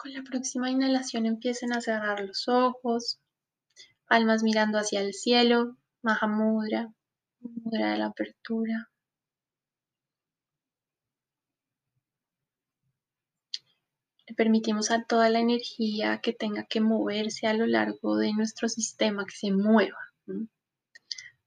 Con la próxima inhalación empiecen a cerrar los ojos, palmas mirando hacia el cielo, Mahamudra, mudra de la apertura. Le permitimos a toda la energía que tenga que moverse a lo largo de nuestro sistema que se mueva.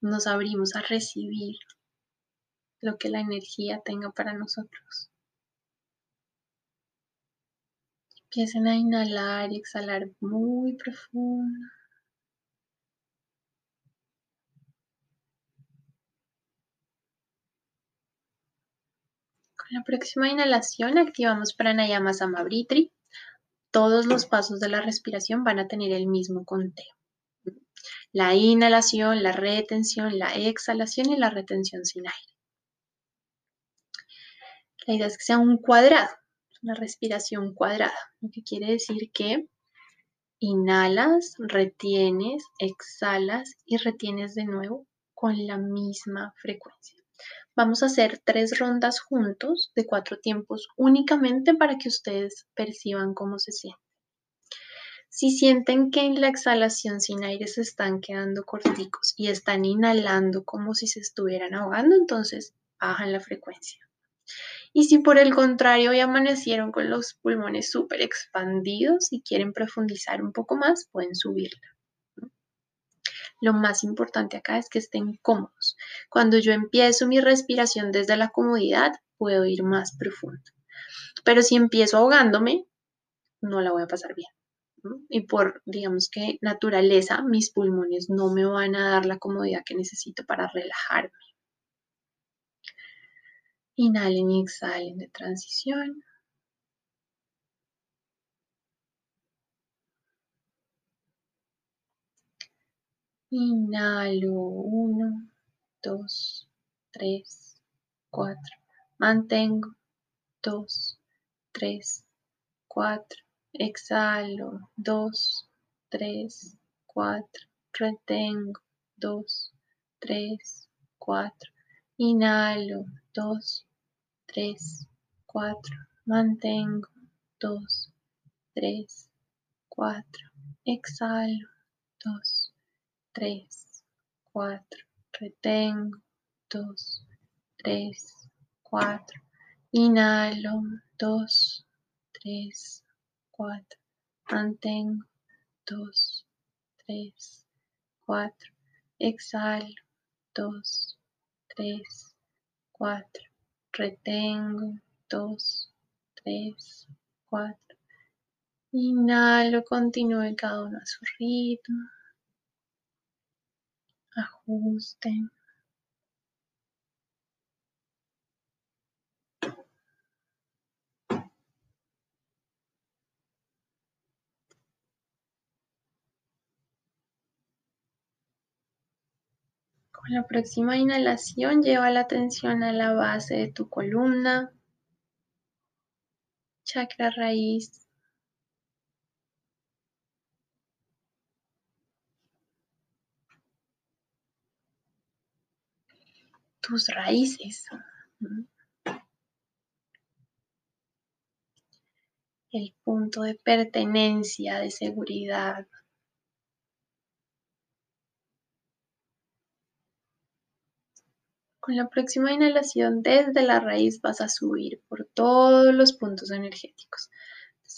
Nos abrimos a recibir lo que la energía tenga para nosotros. Empiecen a inhalar y exhalar muy profundo. Con la próxima inhalación activamos Pranayama Samabritri. Todos los pasos de la respiración van a tener el mismo conteo. La inhalación, la retención, la exhalación y la retención sin aire. La idea es que sea un cuadrado una respiración cuadrada, lo que quiere decir que inhalas, retienes, exhalas y retienes de nuevo con la misma frecuencia. Vamos a hacer tres rondas juntos de cuatro tiempos únicamente para que ustedes perciban cómo se sienten. Si sienten que en la exhalación sin aire se están quedando corticos y están inhalando como si se estuvieran ahogando, entonces bajan la frecuencia. Y si por el contrario hoy amanecieron con los pulmones súper expandidos y quieren profundizar un poco más, pueden subirla. Lo más importante acá es que estén cómodos. Cuando yo empiezo mi respiración desde la comodidad, puedo ir más profundo. Pero si empiezo ahogándome, no la voy a pasar bien. Y por, digamos que naturaleza, mis pulmones no me van a dar la comodidad que necesito para relajarme. Inhalen y exhalen de transición. Inhalo, uno, dos, tres, cuatro. Mantengo, dos, tres, cuatro. Exhalo, dos, tres, cuatro. Retengo, dos, tres, cuatro. Inhalo, dos, 3, 4, mantengo, 2, 3, 4, exhalo, 2, 3, 4, retengo, 2, 3, 4, inhalo, 2, 3, 4, mantengo, 2, 3, 4, exhalo, 2, 3, 4, retengo, dos, tres, cuatro. Inhalo, continúe cada uno a su ritmo. Ajusten. La próxima inhalación lleva la atención a la base de tu columna, chakra raíz. Tus raíces. El punto de pertenencia, de seguridad. Con la próxima inhalación desde la raíz vas a subir por todos los puntos energéticos.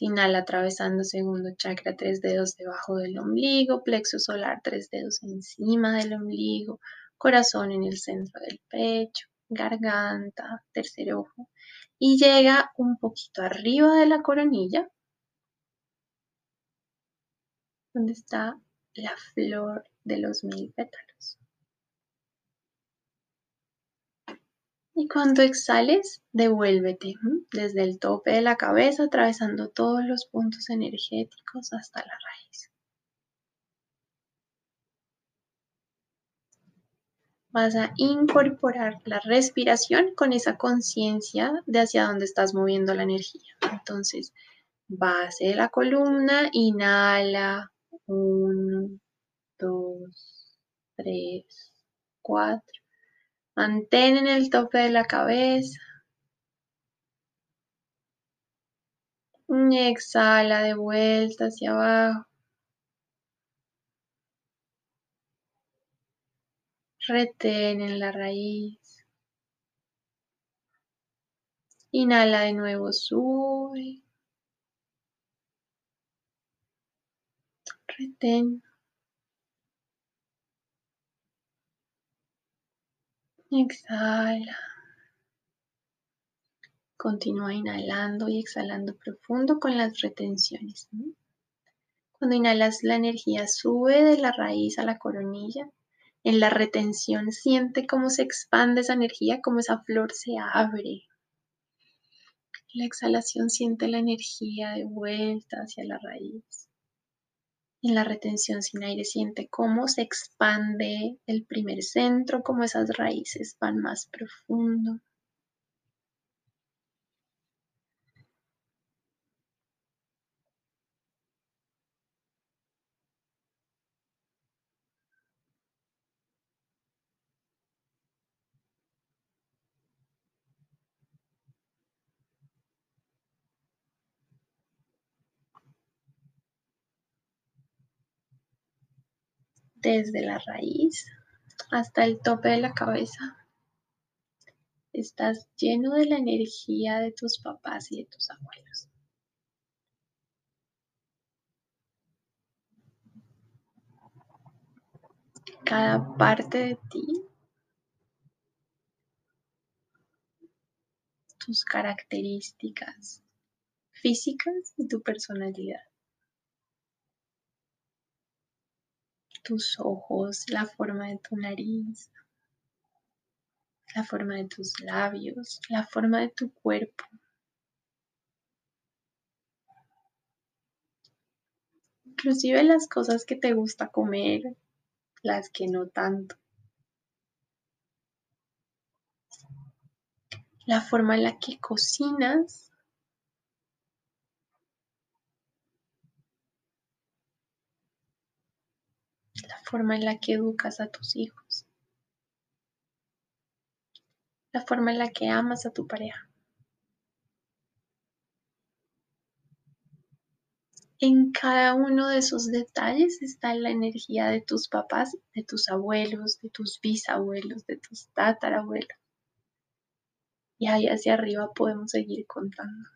inhala atravesando segundo chakra, tres dedos debajo del ombligo, plexo solar, tres dedos encima del ombligo, corazón en el centro del pecho, garganta, tercer ojo y llega un poquito arriba de la coronilla, donde está la flor de los mil pétalos. Y cuando exhales, devuélvete desde el tope de la cabeza, atravesando todos los puntos energéticos hasta la raíz. Vas a incorporar la respiración con esa conciencia de hacia dónde estás moviendo la energía. Entonces, base de la columna, inhala, uno, dos, tres, cuatro. Mantén en el tope de la cabeza. Exhala de vuelta hacia abajo. Retén en la raíz. Inhala de nuevo, sube. Retén. Exhala. Continúa inhalando y exhalando profundo con las retenciones. Cuando inhalas, la energía sube de la raíz a la coronilla. En la retención siente cómo se expande esa energía, cómo esa flor se abre. La exhalación siente la energía de vuelta hacia la raíz. En la retención sin aire siente cómo se expande el primer centro, cómo esas raíces van más profundo. Desde la raíz hasta el tope de la cabeza. Estás lleno de la energía de tus papás y de tus abuelos. Cada parte de ti, tus características físicas y tu personalidad. Tus ojos, la forma de tu nariz, la forma de tus labios, la forma de tu cuerpo. Inclusive las cosas que te gusta comer, las que no tanto. La forma en la que cocinas forma en la que educas a tus hijos, la forma en la que amas a tu pareja. En cada uno de esos detalles está la energía de tus papás, de tus abuelos, de tus bisabuelos, de tus tatarabuelos. Y ahí hacia arriba podemos seguir contando.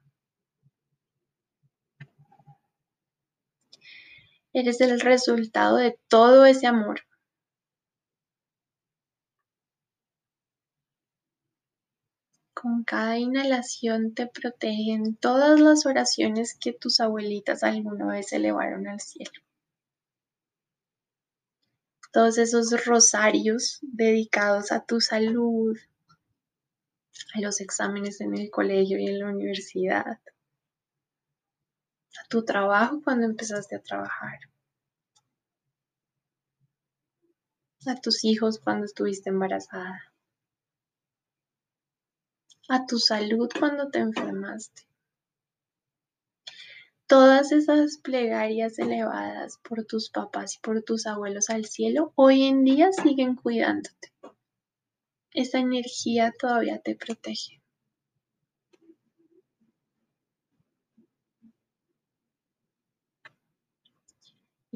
Eres el resultado de todo ese amor. Con cada inhalación te protegen todas las oraciones que tus abuelitas alguna vez elevaron al cielo. Todos esos rosarios dedicados a tu salud, a los exámenes en el colegio y en la universidad, a tu trabajo cuando empezaste a trabajar, a tus hijos cuando estuviste embarazada, a tu salud cuando te enfermaste. Todas esas plegarias elevadas por tus papás y por tus abuelos al cielo hoy en día siguen cuidándote. Esa energía todavía te protege.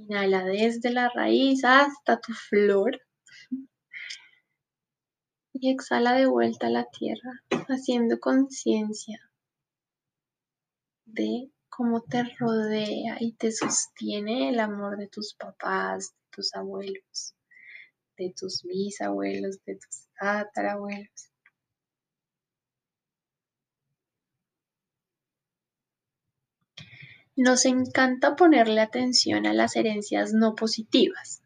Inhala desde la raíz hasta tu flor. Y exhala de vuelta a la tierra, haciendo conciencia de cómo te rodea y te sostiene el amor de tus papás, de tus abuelos, de tus bisabuelos, de tus tatarabuelos. Nos encanta ponerle atención a las herencias no positivas.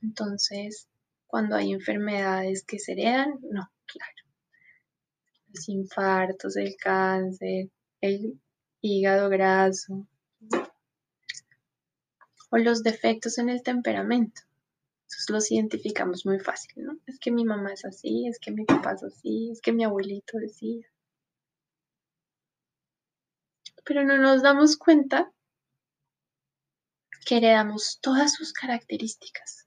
Entonces, cuando hay enfermedades que se heredan, no, claro. Los infartos, el cáncer, el hígado graso o los defectos en el temperamento. Entonces los identificamos muy fácil, ¿no? Es que mi mamá es así, es que mi papá es así, es que mi abuelito decía pero no nos damos cuenta que heredamos todas sus características,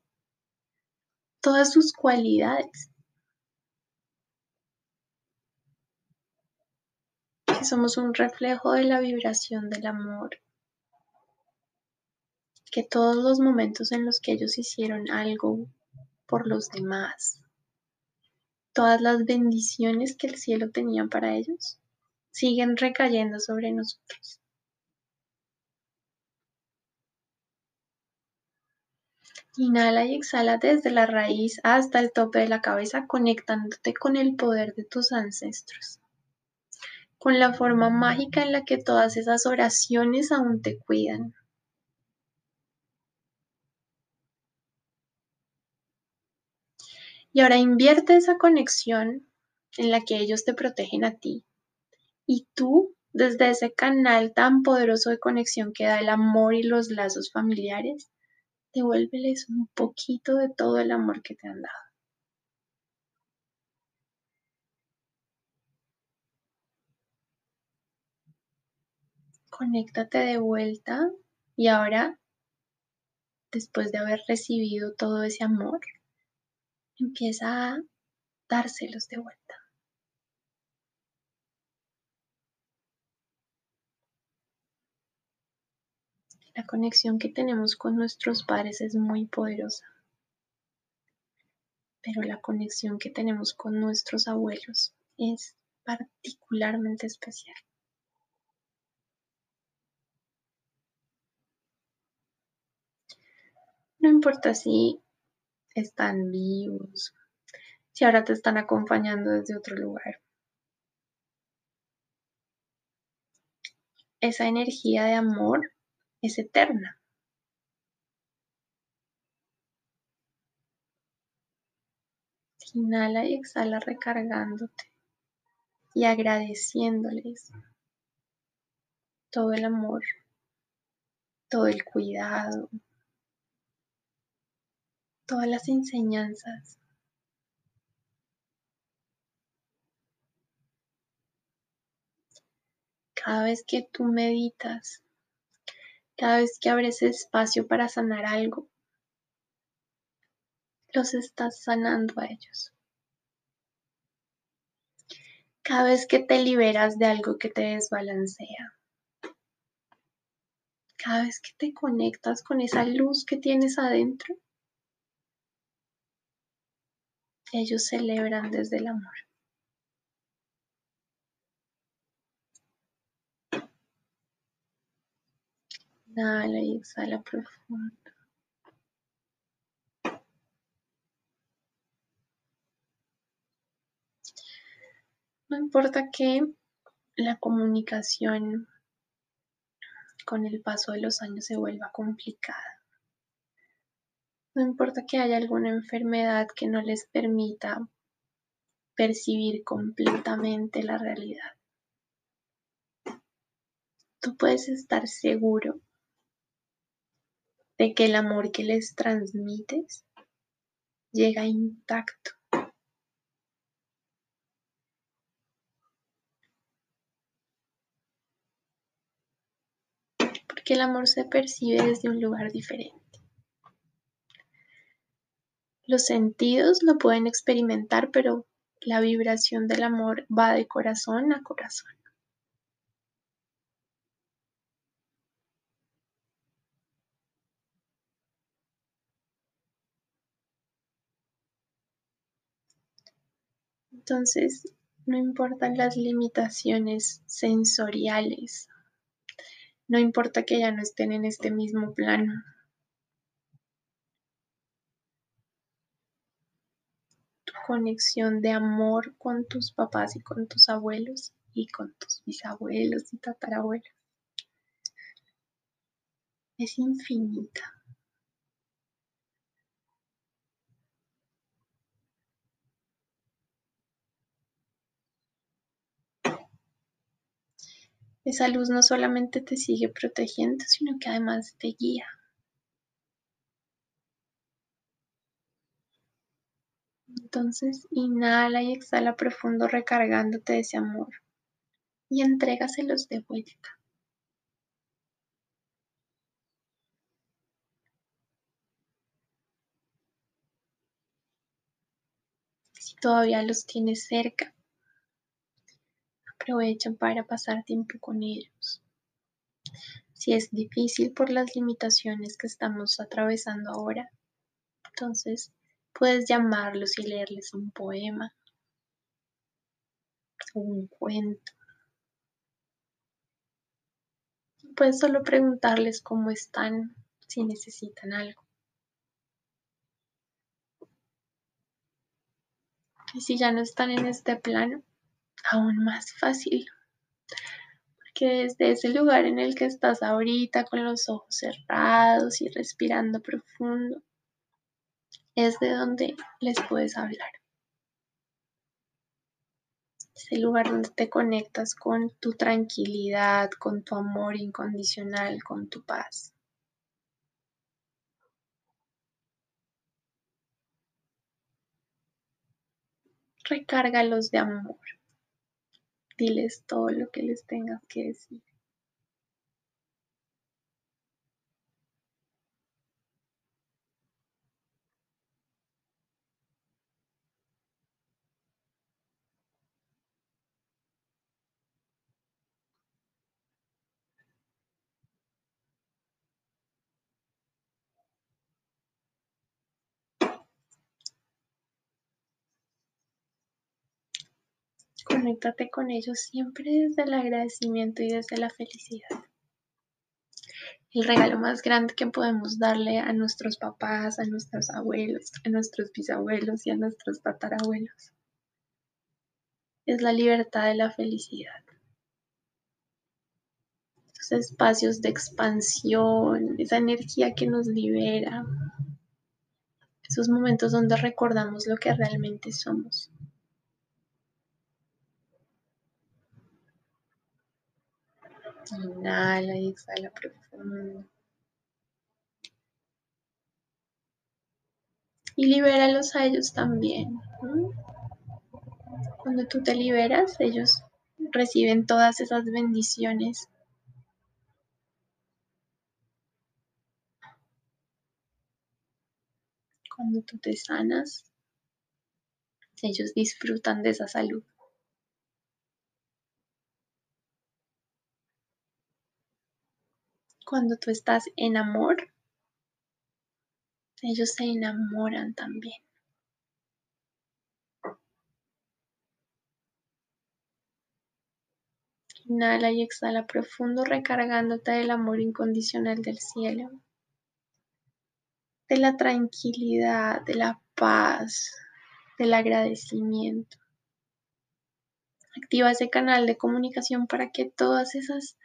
todas sus cualidades. que somos un reflejo de la vibración del amor, que todos los momentos en los que ellos hicieron algo por los demás, todas las bendiciones que el cielo tenía para ellos, siguen recayendo sobre nosotros. Inhala y exhala desde la raíz hasta el tope de la cabeza, conectándote con el poder de tus ancestros, con la forma mágica en la que todas esas oraciones aún te cuidan. Y ahora invierte esa conexión en la que ellos te protegen a ti. Y tú, desde ese canal tan poderoso de conexión que da el amor y los lazos familiares, devuélveles un poquito de todo el amor que te han dado. Conéctate de vuelta y ahora, después de haber recibido todo ese amor, empieza a dárselos de vuelta. La conexión que tenemos con nuestros padres es muy poderosa, pero la conexión que tenemos con nuestros abuelos es particularmente especial. No importa si están vivos, si ahora te están acompañando desde otro lugar. Esa energía de amor es eterna. Inhala y exhala recargándote y agradeciéndoles todo el amor, todo el cuidado, todas las enseñanzas. Cada vez que tú meditas cada vez que abres espacio para sanar algo, los estás sanando a ellos. Cada vez que te liberas de algo que te desbalancea, cada vez que te conectas con esa luz que tienes adentro, ellos celebran desde el amor. Inhala y exhala profundo. No importa que la comunicación con el paso de los años se vuelva complicada. No importa que haya alguna enfermedad que no les permita percibir completamente la realidad. Tú puedes estar seguro de que el amor que les transmites llega intacto. Porque el amor se percibe desde un lugar diferente. Los sentidos lo pueden experimentar, pero la vibración del amor va de corazón a corazón. Entonces, no importan las limitaciones sensoriales, no importa que ya no estén en este mismo plano. Tu conexión de amor con tus papás y con tus abuelos y con tus bisabuelos y tatarabuelos es infinita. Esa luz no solamente te sigue protegiendo, sino que además te guía. Entonces inhala y exhala profundo recargándote de ese amor y entrégaselos de vuelta. Si todavía los tienes cerca, aprovecha para pasar tiempo con ellos. Si es difícil por las limitaciones que estamos atravesando ahora, entonces puedes llamarlos y leerles un poema o un cuento. Puedes solo preguntarles cómo están, si necesitan algo. Y si ya no están en este plano, aún más fácil. Porque desde ese lugar en el que estás ahorita con los ojos cerrados y respirando profundo, es de donde les puedes hablar. Es el lugar donde te conectas con tu tranquilidad, con tu amor incondicional, con tu paz. recárgalos de amor. Diles todo lo que les tengas que decir. Conéctate con ellos siempre desde el agradecimiento y desde la felicidad. El regalo más grande que podemos darle a nuestros papás, a nuestros abuelos, a nuestros bisabuelos y a nuestros tatarabuelos es la libertad de la felicidad. Esos espacios de expansión, esa energía que nos libera, esos momentos donde recordamos lo que realmente somos. Inhala y exhala profundo. Y libéralos a ellos también. Cuando tú te liberas, ellos reciben todas esas bendiciones. Cuando tú te sanas, ellos disfrutan de esa salud. Cuando tú estás en amor, ellos se enamoran también. Inhala y exhala profundo, recargándote del amor incondicional del cielo, de la tranquilidad, de la paz, del agradecimiento. Activa ese canal de comunicación para que todas esas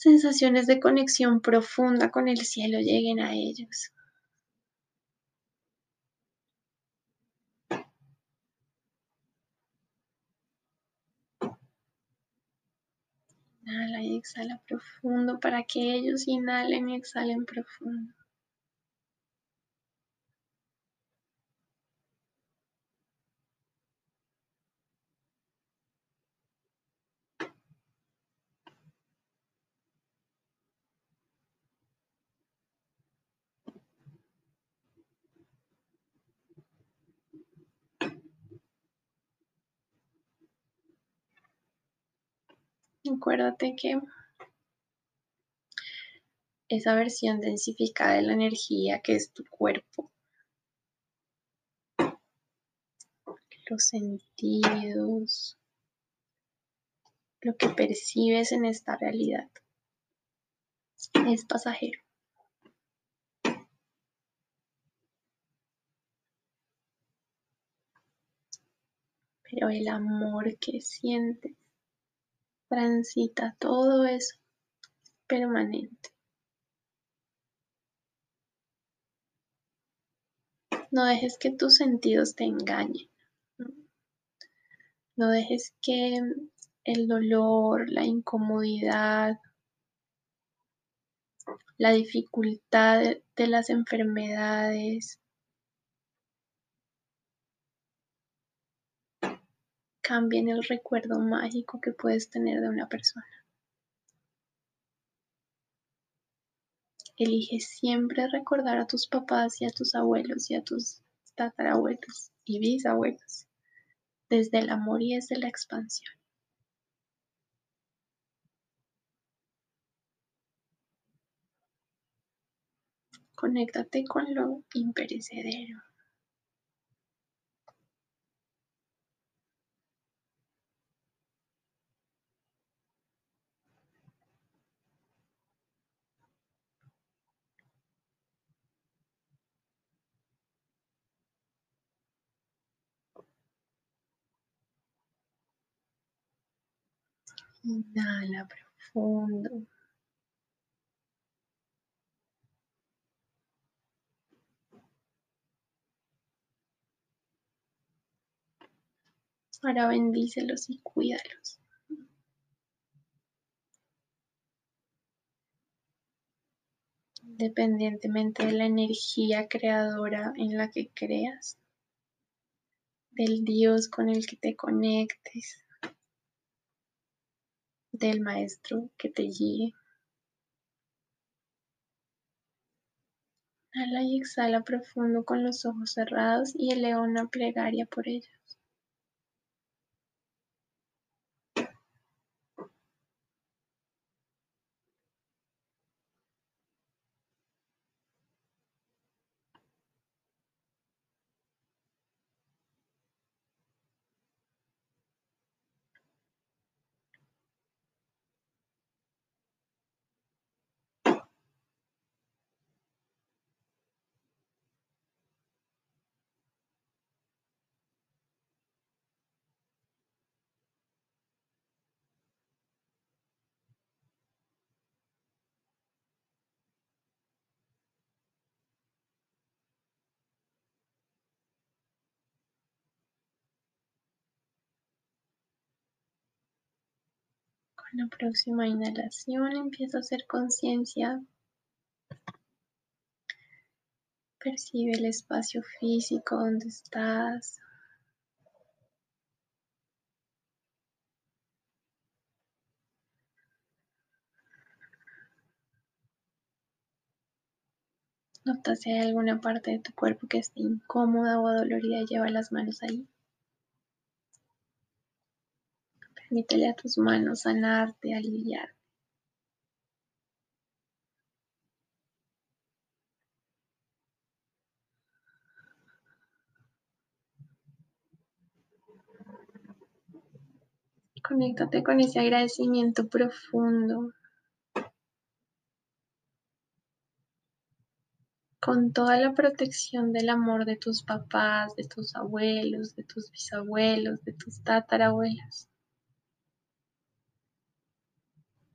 sensaciones de conexión profunda con el cielo lleguen a ellos. Inhala y exhala profundo para que ellos inhalen y exhalen profundo. Acuérdate que esa versión densificada de la energía que es tu cuerpo, los sentidos, lo que percibes en esta realidad es pasajero. Pero el amor que sientes transita todo eso permanente. No dejes que tus sentidos te engañen. No dejes que el dolor, la incomodidad, la dificultad de las enfermedades, cambien el recuerdo mágico que puedes tener de una persona. Elige siempre recordar a tus papás y a tus abuelos y a tus tatarabuelos y bisabuelos desde el amor y desde la expansión. Conéctate con lo imperecedero. Inhala profundo. Ahora bendícelos y cuídalos. Independientemente de la energía creadora en la que creas, del Dios con el que te conectes, del Maestro que te guíe. Inhala y exhala profundo con los ojos cerrados y eleva una plegaria por ellos. La próxima inhalación empieza a hacer conciencia. Percibe el espacio físico donde estás. Nota si hay alguna parte de tu cuerpo que esté incómoda o adolorida lleva las manos ahí. Permítele a tus manos sanarte, aliviar. Conéctate con ese agradecimiento profundo. Con toda la protección del amor de tus papás, de tus abuelos, de tus bisabuelos, de tus tatarabuelas.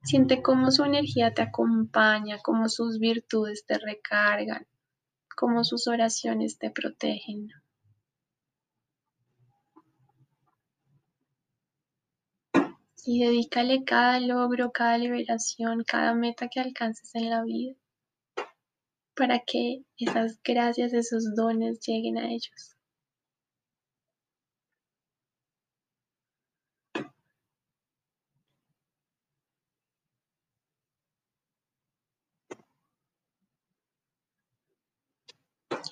Siente cómo su energía te acompaña, cómo sus virtudes te recargan, cómo sus oraciones te protegen. Y dedícale cada logro, cada liberación, cada meta que alcances en la vida para que esas gracias, esos dones lleguen a ellos.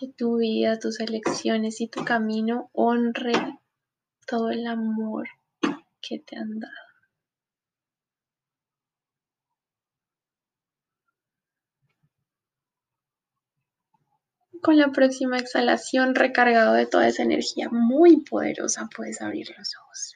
Que tu vida, tus elecciones y tu camino honre todo el amor que te han dado. Con la próxima exhalación, recargado de toda esa energía muy poderosa, puedes abrir los ojos.